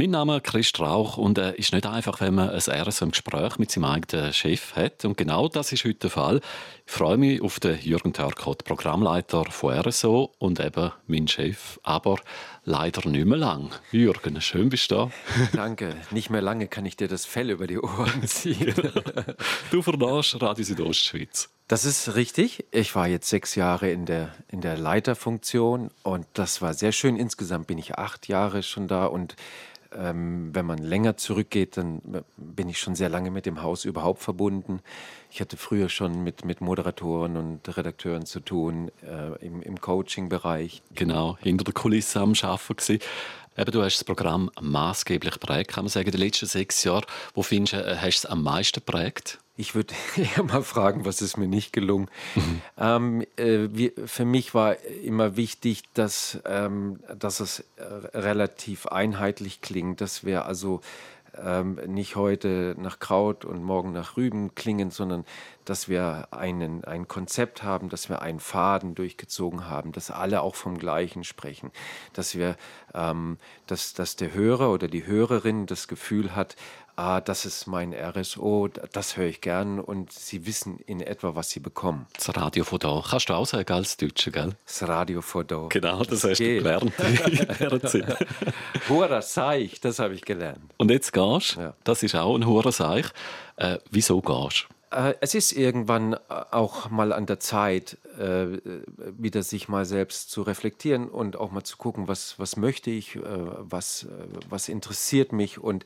Mein Name ist Chris Strauch und es äh, ist nicht einfach, wenn man ein RSO im Gespräch mit seinem eigenen Chef hat. Und genau das ist heute der Fall. Ich freue mich auf den Jürgen Törkot, Programmleiter von RSO und eben mein Chef, aber leider nicht mehr lang. Jürgen, schön bist du da. Danke. Nicht mehr lange kann ich dir das Fell über die Ohren ziehen. du verlässt Radio Südostschweiz. Das ist richtig. Ich war jetzt sechs Jahre in der, in der Leiterfunktion und das war sehr schön. Insgesamt bin ich acht Jahre schon da und ähm, wenn man länger zurückgeht, dann bin ich schon sehr lange mit dem Haus überhaupt verbunden. Ich hatte früher schon mit, mit Moderatoren und Redakteuren zu tun, äh, im, im Coaching-Bereich. Genau, hinter der Kulisse am Arbeiten gewesen. Eben, du hast das Programm maßgeblich prägt, kann man sagen, den letzten sechs Jahren. Wo findest du, äh, hast du es am meisten prägt? Ich würde eher mal fragen, was ist mir nicht gelungen. Mhm. Ähm, äh, wie, für mich war immer wichtig, dass, ähm, dass es äh, relativ einheitlich klingt, dass wir also ähm, nicht heute nach Kraut und morgen nach Rüben klingen, sondern dass wir einen, ein Konzept haben, dass wir einen Faden durchgezogen haben, dass alle auch vom Gleichen sprechen, dass wir, ähm, dass, dass der Hörer oder die Hörerin das Gefühl hat, ah, das ist mein RSO, das höre ich gern und sie wissen in etwa, was sie bekommen. Das Radio von da. Kannst du auch sagen als Deutscher, gell? Das Radio von da. Genau, das hast Geht. du gelernt Hoher Seich, das habe ich gelernt. Und jetzt gehst du, ja. das ist auch ein hoher Seich. Äh, wieso gehst du? Äh, es ist irgendwann äh, auch mal an der Zeit, äh, wieder sich mal selbst zu reflektieren und auch mal zu gucken, was, was möchte ich, was, was interessiert mich. Und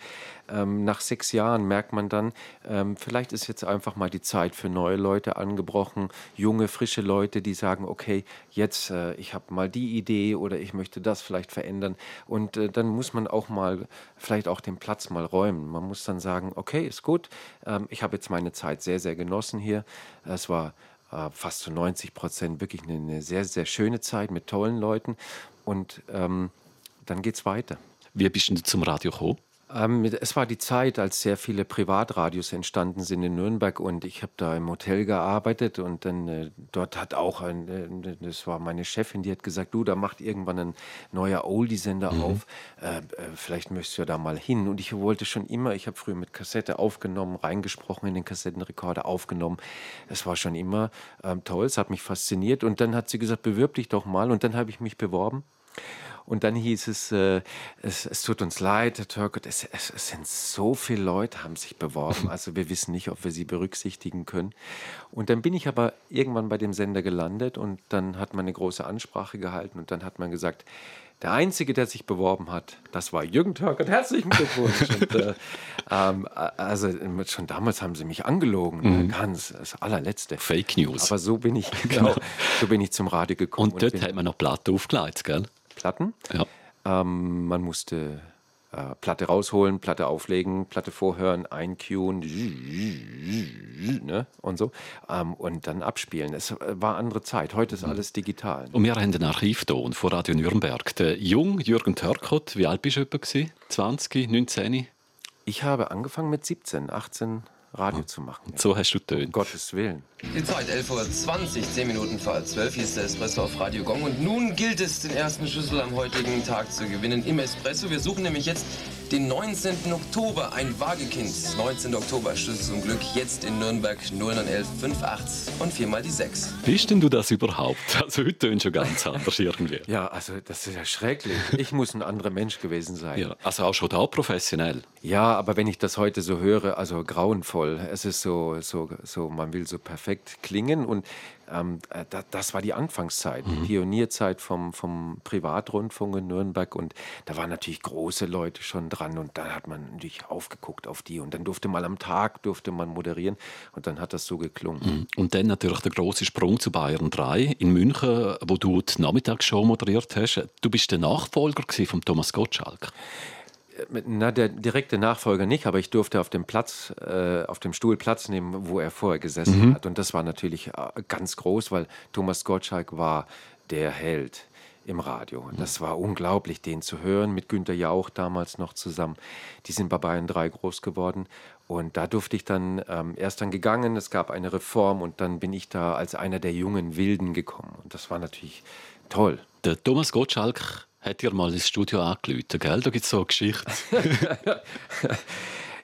ähm, nach sechs Jahren merkt man dann, ähm, vielleicht ist jetzt einfach mal die Zeit für neue Leute angebrochen, junge, frische Leute, die sagen, okay, jetzt, ich habe mal die Idee oder ich möchte das vielleicht verändern. Und dann muss man auch mal vielleicht auch den Platz mal räumen. Man muss dann sagen, okay, ist gut, ähm, ich habe jetzt meine Zeit sehr, sehr genossen hier. Es war äh, fast zu 90 Prozent wirklich eine, eine, sehr, sehr schöne Zeit mit tollen Leuten. Und ähm, dann es weiter. Wie bist du zum Radio gekommen? Ähm, es war die Zeit, als sehr viele Privatradios entstanden sind in Nürnberg und ich habe da im Hotel gearbeitet und dann äh, dort hat auch ein, äh, das war meine Chefin, die hat gesagt, du, da macht irgendwann ein neuer Oldie-Sender mhm. auf, äh, vielleicht möchtest du ja da mal hin. Und ich wollte schon immer, ich habe früher mit Kassette aufgenommen, reingesprochen in den Kassettenrekorder, aufgenommen. Es war schon immer ähm, toll, es hat mich fasziniert und dann hat sie gesagt, bewirb dich doch mal und dann habe ich mich beworben. Und dann hieß es, äh, es, es, tut uns leid, Herr Turkot, es, es, es, sind so viele Leute, haben sich beworben. Also wir wissen nicht, ob wir sie berücksichtigen können. Und dann bin ich aber irgendwann bei dem Sender gelandet und dann hat man eine große Ansprache gehalten und dann hat man gesagt, der Einzige, der sich beworben hat, das war Jürgen Törkert. Herzlichen Glückwunsch. und, äh, ähm, also schon damals haben sie mich angelogen. Mhm. Ganz das allerletzte. Fake News. Aber so bin ich, genau, so bin ich zum Radio gekommen. Und dort und hat man noch Platte aufgelegt, gell? Platten. Ja. Ähm, man musste äh, Platte rausholen, Platte auflegen, Platte vorhören, eincueen ne, und so ähm, und dann abspielen. Es war andere Zeit. Heute ist mhm. alles digital. Und wir haben den Archivton von Radio Nürnberg. Der Jung Jürgen Törkot, wie alt bist du etwa? 20, 19? Ich habe angefangen mit 17, 18 Radio zu machen. So hast du tönt. Um Gottes Willen. Die Zeit 11.20 Uhr, 10 Minuten vor 12 hier ist der Espresso auf Radio Gong. Und nun gilt es, den ersten Schlüssel am heutigen Tag zu gewinnen im Espresso. Wir suchen nämlich jetzt den 19. Oktober, ein Wagekind. 19. Oktober, Schlüssel zum Glück, jetzt in Nürnberg 0911 58 und viermal die 6. Bist denn du das überhaupt? Also heute tönt schon ganz anders irgendwie. ja, also das ist ja schrecklich. Ich muss ein anderer Mensch gewesen sein. Ja, also auch schon da professionell. Ja, aber wenn ich das heute so höre, also grauenvoll. Es ist so, so, so man will so perfekt klingen und ähm, äh, da, das war die Anfangszeit, mhm. die Pionierzeit vom, vom Privatrundfunk in Nürnberg. Und da waren natürlich große Leute schon dran und da hat man natürlich aufgeguckt auf die. Und dann durfte man am Tag durfte man moderieren und dann hat das so geklungen. Mhm. Und dann natürlich der große Sprung zu Bayern 3 in München, wo du die Nachmittagsshow moderiert hast. Du bist der Nachfolger von Thomas Gottschalk. Na, der direkte Nachfolger nicht, aber ich durfte auf dem Platz, äh, auf dem Stuhl Platz nehmen, wo er vorher gesessen mhm. hat. Und das war natürlich äh, ganz groß, weil Thomas Gottschalk war der Held im Radio. Und das war unglaublich, den zu hören, mit Günter Jauch damals noch zusammen. Die sind bei Bayern 3 groß geworden. Und da durfte ich dann, ähm, erst dann gegangen, es gab eine Reform und dann bin ich da als einer der jungen Wilden gekommen. Und das war natürlich toll. Der Thomas Gottschalk hat dir mal ins Studio angerufen, gell? Da gibt es so eine Geschichte.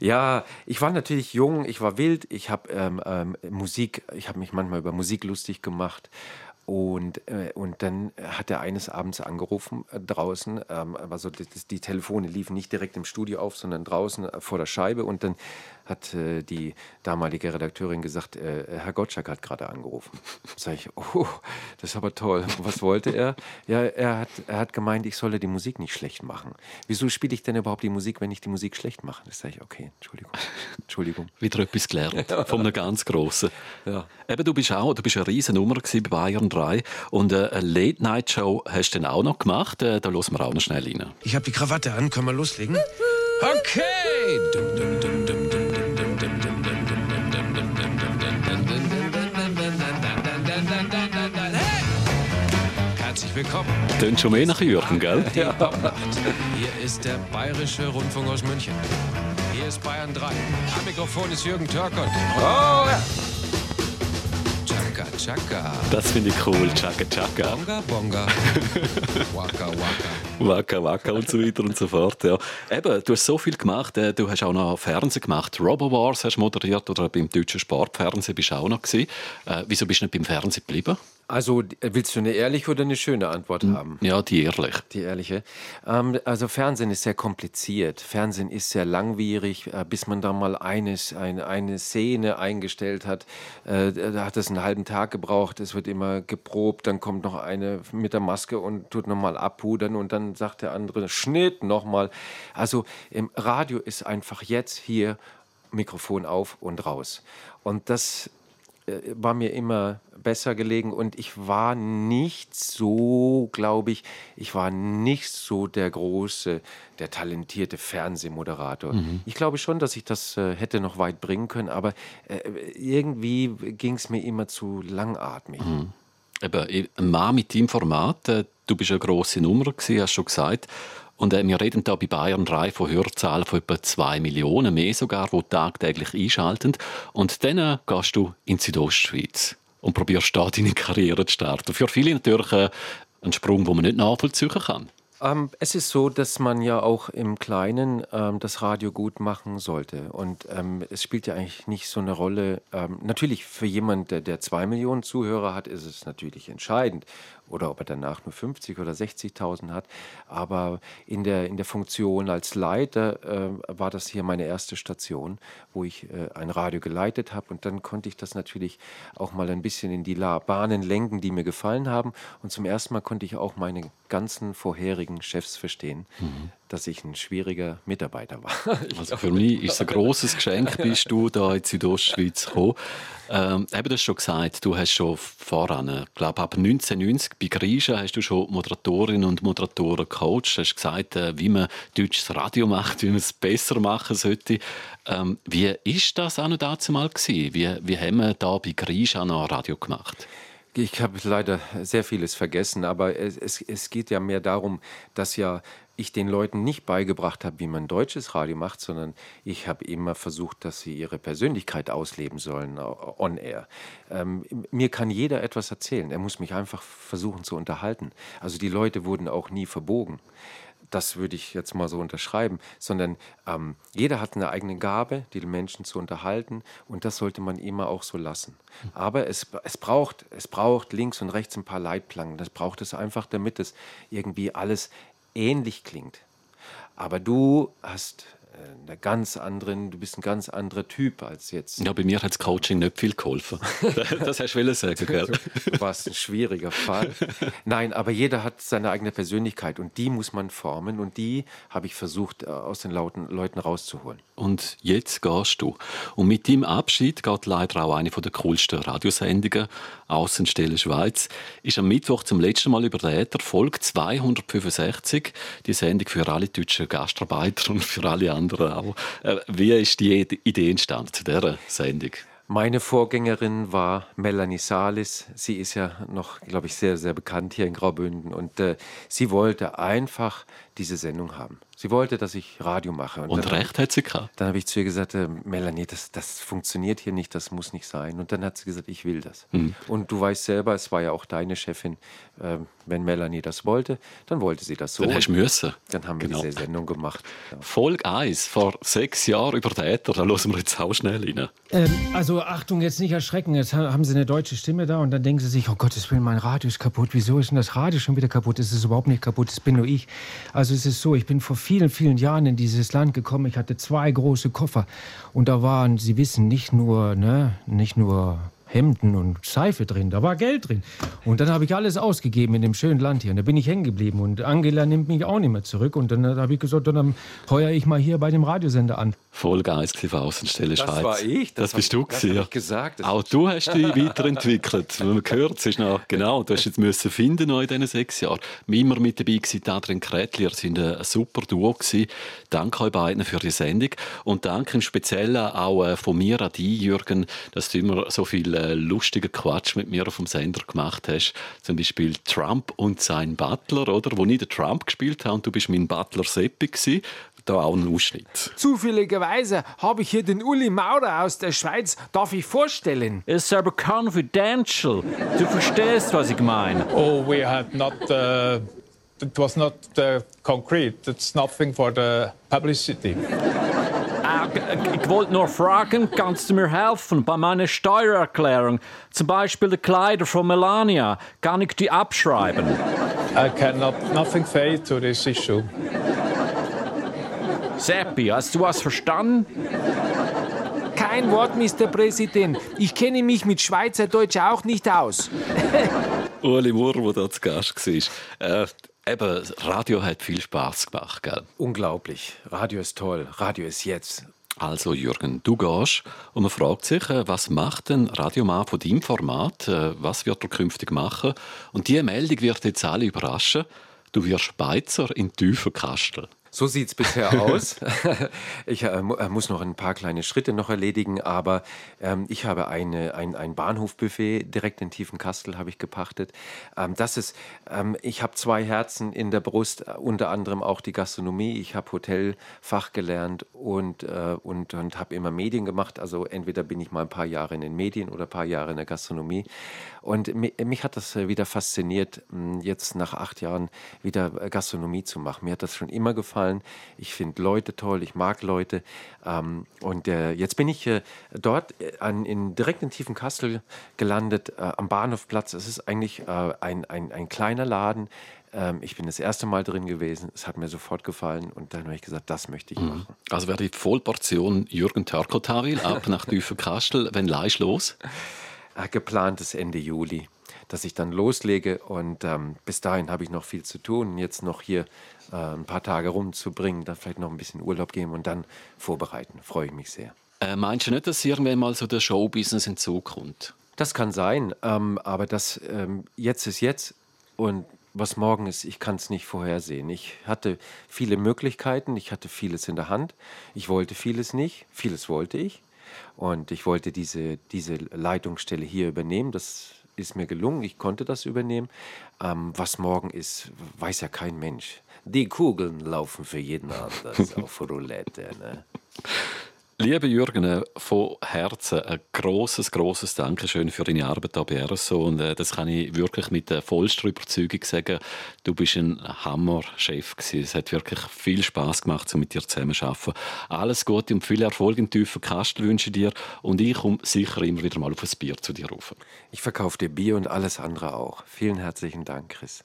Ja, ich war natürlich jung, ich war wild, ich habe ähm, ähm, Musik, ich habe mich manchmal über Musik lustig gemacht und, äh, und dann hat er eines Abends angerufen äh, draußen. Ähm, also die, die, Telefone liefen nicht direkt im Studio auf, sondern draußen äh, vor der Scheibe. Und dann hat äh, die damalige Redakteurin gesagt, äh, Herr Gottschalk hat gerade angerufen. Sag ich, oh, das ist aber toll. Was wollte er? Ja, er hat, er hat gemeint, ich solle die Musik nicht schlecht machen. Wieso spiele ich denn überhaupt die Musik, wenn ich die Musik schlecht mache? Das sage ich, okay, Entschuldigung. Entschuldigung. Wieder etwas gelernt von einem ganz Grossen. Ja. Eben, du bist auch, du bist eine riesen Nummer bei Bayern 3 und äh, eine Late-Night-Show hast du dann auch noch gemacht. Äh, da hören wir auch noch schnell rein. Ich habe die Krawatte an, können wir loslegen? Okay! Dum, dum, dum, dum, dum. Herzlich willkommen. Tönt schon mehr nach Jürgen, gell? Ja. Hier ist der Bayerische Rundfunk aus München. Hier ist Bayern 3. Am Mikrofon ist Jürgen Törkott. Oh ja. Chaka. Das finde ich cool. Chaka Chaka. Bonga Bonga. Waka Waka. Waka Waka und so weiter und so fort. Ja. Eben, du hast so viel gemacht. Äh, du hast auch noch Fernsehen gemacht. Robo Wars hast moderiert oder beim deutschen Sportfernsehen bist du auch noch gewesen. Äh, wieso bist du nicht beim Fernsehen geblieben? Also willst du eine ehrliche oder eine schöne Antwort hm. haben? Ja, die ehrliche. Die ehrliche. Ähm, also Fernsehen ist sehr kompliziert. Fernsehen ist sehr langwierig, äh, bis man da mal eine, eine, eine Szene eingestellt hat. Äh, da hat es einen halben Tag gebraucht. Es wird immer geprobt. Dann kommt noch eine mit der Maske und tut nochmal abpudern und dann sagt der andere Schnitt nochmal. Also im Radio ist einfach jetzt hier Mikrofon auf und raus. Und das äh, war mir immer besser gelegen und ich war nicht so, glaube ich, ich war nicht so der große, der talentierte Fernsehmoderator. Mhm. Ich glaube schon, dass ich das äh, hätte noch weit bringen können, aber äh, irgendwie ging es mir immer zu langatmig. Mhm. Eben, mal mit deinem Format, äh, du bist eine grosse Nummer gewesen, hast schon gesagt. Und äh, wir reden da bei Bayern 3 von Hörzahlen von etwa 2 Millionen, mehr sogar, die tagtäglich einschalten. Und dann äh, gehst du in die Südostschweiz und probierst da deine Karriere zu starten. Für viele natürlich äh, ein Sprung, den man nicht nachvollziehen kann. Ähm, es ist so, dass man ja auch im Kleinen ähm, das Radio gut machen sollte. Und ähm, es spielt ja eigentlich nicht so eine Rolle. Ähm, natürlich für jemanden, der, der zwei Millionen Zuhörer hat, ist es natürlich entscheidend oder ob er danach nur 50 oder 60.000 hat. Aber in der, in der Funktion als Leiter äh, war das hier meine erste Station, wo ich äh, ein Radio geleitet habe. Und dann konnte ich das natürlich auch mal ein bisschen in die Bahnen lenken, die mir gefallen haben. Und zum ersten Mal konnte ich auch meine ganzen vorherigen Chefs verstehen. Mhm dass ich ein schwieriger Mitarbeiter war. Also für mich ist es ein großes Geschenk, bist du da in die Südostschweiz gekommen. Ähm, eben das schon gesagt, du hast schon voran, ich glaube ab 1990 bei Griechen hast du schon Moderatorinnen und Moderatoren gecoacht, hast gesagt, äh, wie man deutsches Radio macht, wie man es besser machen sollte. Ähm, wie ist das auch noch dazu mal gewesen? Wie, wie haben wir da bei Griechen noch Radio gemacht? Ich habe leider sehr vieles vergessen, aber es, es, es, geht ja mehr darum, dass ja ich den Leuten nicht beigebracht habe, wie man deutsches Radio macht, sondern ich habe immer versucht, dass sie ihre Persönlichkeit ausleben sollen on air. Ähm, mir kann jeder etwas erzählen. Er muss mich einfach versuchen zu unterhalten. Also die Leute wurden auch nie verbogen. Das würde ich jetzt mal so unterschreiben, sondern ähm, jeder hat eine eigene Gabe, die Menschen zu unterhalten und das sollte man immer auch so lassen. Aber es, es, braucht, es braucht links und rechts ein paar Leitplanken. Das braucht es einfach, damit es irgendwie alles ähnlich klingt. Aber du hast einer ganz anderen, du bist ein ganz anderer Typ als jetzt. Ja, bei mir hat das Coaching nicht viel geholfen. das hast du sagen, gell? Du warst ein schwieriger Fall. Nein, aber jeder hat seine eigene Persönlichkeit und die muss man formen und die habe ich versucht, äh, aus den Lauten, Leuten rauszuholen. Und jetzt gehst du. Und mit deinem Abschied geht leider auch eine der coolsten Radiosendungen, Außenstelle Schweiz, ist am Mittwoch zum letzten Mal über den Folge 265, die Sendung für alle deutschen Gastarbeiter und für alle anderen andere auch. Äh, wie ist die Idee entstanden zu dieser Sendung? Meine Vorgängerin war Melanie Salis. Sie ist ja noch, glaube ich, sehr, sehr bekannt hier in Graubünden. Und äh, sie wollte einfach diese Sendung haben. Sie wollte, dass ich Radio mache. Und, und recht hat sie gehabt. Dann habe ich zu ihr gesagt, äh, Melanie, das, das funktioniert hier nicht, das muss nicht sein. Und dann hat sie gesagt, ich will das. Mhm. Und du weißt selber, es war ja auch deine Chefin, äh, wenn Melanie das wollte, dann wollte sie das so. Dann hast du müssen. Dann haben wir genau. diese Sendung gemacht. Ja. Folge 1, vor sechs Jahren über Täter, da hören wir jetzt auch schnell rein. Ähm, also Achtung, jetzt nicht erschrecken, jetzt haben sie eine deutsche Stimme da und dann denken sie sich, oh Gottes Willen, mein Radio ist kaputt. Wieso ist denn das Radio schon wieder kaputt? Es ist überhaupt nicht kaputt, das bin nur ich. Also es ist so, ich bin vor vielen, vielen Jahren in dieses Land gekommen. Ich hatte zwei große Koffer und da waren, Sie wissen, nicht nur, ne, nicht nur Hemden und Seife drin, da war Geld drin. Und dann habe ich alles ausgegeben in dem schönen Land hier. Und da bin ich hängen geblieben. Und Angela nimmt mich auch nicht mehr zurück. Und dann habe ich gesagt, dann heuer ich mal hier bei dem Radiosender an. Vollgeist von Außenstelle das Schweiz. Das war ich. Das, das bist du. Das ich gesagt. Auch du hast dich weiterentwickelt. Man hört, es ist noch, genau, du hast jetzt müssen finden noch in diesen sechs Jahren. Immer mit dabei gewesen, Adrian Kretli. Ihr seid ein super Duo gewesen. Danke euch beiden für die Sendung. Und danke im Speziellen auch äh, von mir an dich, Jürgen, dass du immer so viel äh, lustigen Quatsch mit mir auf dem Sender gemacht hast. Zum Beispiel Trump und sein Butler, oder? Wo ich den Trump gespielt habe und du bist mein Butler Seppi gewesen. Da auch ein Ausschnitt. Zufälligerweise habe ich hier den Uli Maurer aus der Schweiz. Darf ich vorstellen? Es ist aber confidential. Du verstehst, was ich meine. Oh, we had not. Uh, it was not uh, concrete. It's nothing for the publicity. ich wollte nur fragen, kannst du mir helfen bei meiner Steuererklärung? Zum Beispiel die Kleider von Melania. Kann ich die abschreiben? I cannot nothing say to this issue. Seppi, hast du was verstanden? Kein Wort, Mr. Präsident. Ich kenne mich mit Schweizerdeutsch auch nicht aus. Uli Moore, der da zu Gast war. Äh, Eben, Radio hat viel Spaß gemacht, gell? Unglaublich. Radio ist toll. Radio ist jetzt. Also Jürgen, du gehst und man fragt sich, äh, was macht ein Radiomann von deinem Format? Äh, was wird er künftig machen? Und diese Meldung wird jetzt alle überraschen. Du wirst Beizer in Tiefenkastel. So sieht es bisher aus. ich äh, muss noch ein paar kleine Schritte noch erledigen, aber ähm, ich habe eine, ein, ein Bahnhofbuffet direkt in Tiefenkastel habe ich gepachtet. Ähm, das ist, ähm, ich habe zwei Herzen in der Brust, äh, unter anderem auch die Gastronomie. Ich habe Hotelfach gelernt und, äh, und, und habe immer Medien gemacht. Also entweder bin ich mal ein paar Jahre in den Medien oder ein paar Jahre in der Gastronomie. Und mich, mich hat das äh, wieder fasziniert, jetzt nach acht Jahren wieder äh, Gastronomie zu machen. Mir hat das schon immer gefallen. Ich finde Leute toll, ich mag Leute. Ähm, und äh, jetzt bin ich dort an, in, direkt in Tiefenkastel gelandet, am Bahnhofplatz. Es ist eigentlich ein, ein, ein kleiner Laden. Ähm, ich bin das erste Mal drin gewesen. Es hat mir sofort gefallen und dann habe ich gesagt, das möchte ich mhm. machen. Also wäre die Vollportion Jürgen Törkot ab nach Tiefenkastel. Wenn leist los? Äh, geplantes Ende Juli, dass ich dann loslege und ähm, bis dahin habe ich noch viel zu tun. Jetzt noch hier äh, ein paar Tage rumzubringen, dann vielleicht noch ein bisschen Urlaub geben und dann vorbereiten. Freue ich mich sehr. Äh, meinst du nicht, dass irgendwann mal so der Showbusiness in Zug kommt? Das kann sein, ähm, aber das ähm, jetzt ist jetzt und was morgen ist, ich kann es nicht vorhersehen. Ich hatte viele Möglichkeiten, ich hatte vieles in der Hand, ich wollte vieles nicht, vieles wollte ich. Und ich wollte diese, diese Leitungsstelle hier übernehmen. Das ist mir gelungen. Ich konnte das übernehmen. Ähm, was morgen ist, weiß ja kein Mensch. Die Kugeln laufen für jeden anders auf Roulette. Ne? Liebe Jürgen, äh, von Herzen ein großes, großes Dankeschön für deine Arbeit hier bei RSO. Und äh, das kann ich wirklich mit der vollster Überzeugung sagen. Du bist ein Hammer-Chef Es hat wirklich viel Spaß gemacht, so mit dir zusammenzuarbeiten. Alles Gute und viel Erfolg im tiefen Kastel wünsche ich dir. Und ich komme sicher immer wieder mal auf ein Bier zu dir rauf. Ich verkaufe dir Bier und alles andere auch. Vielen herzlichen Dank, Chris.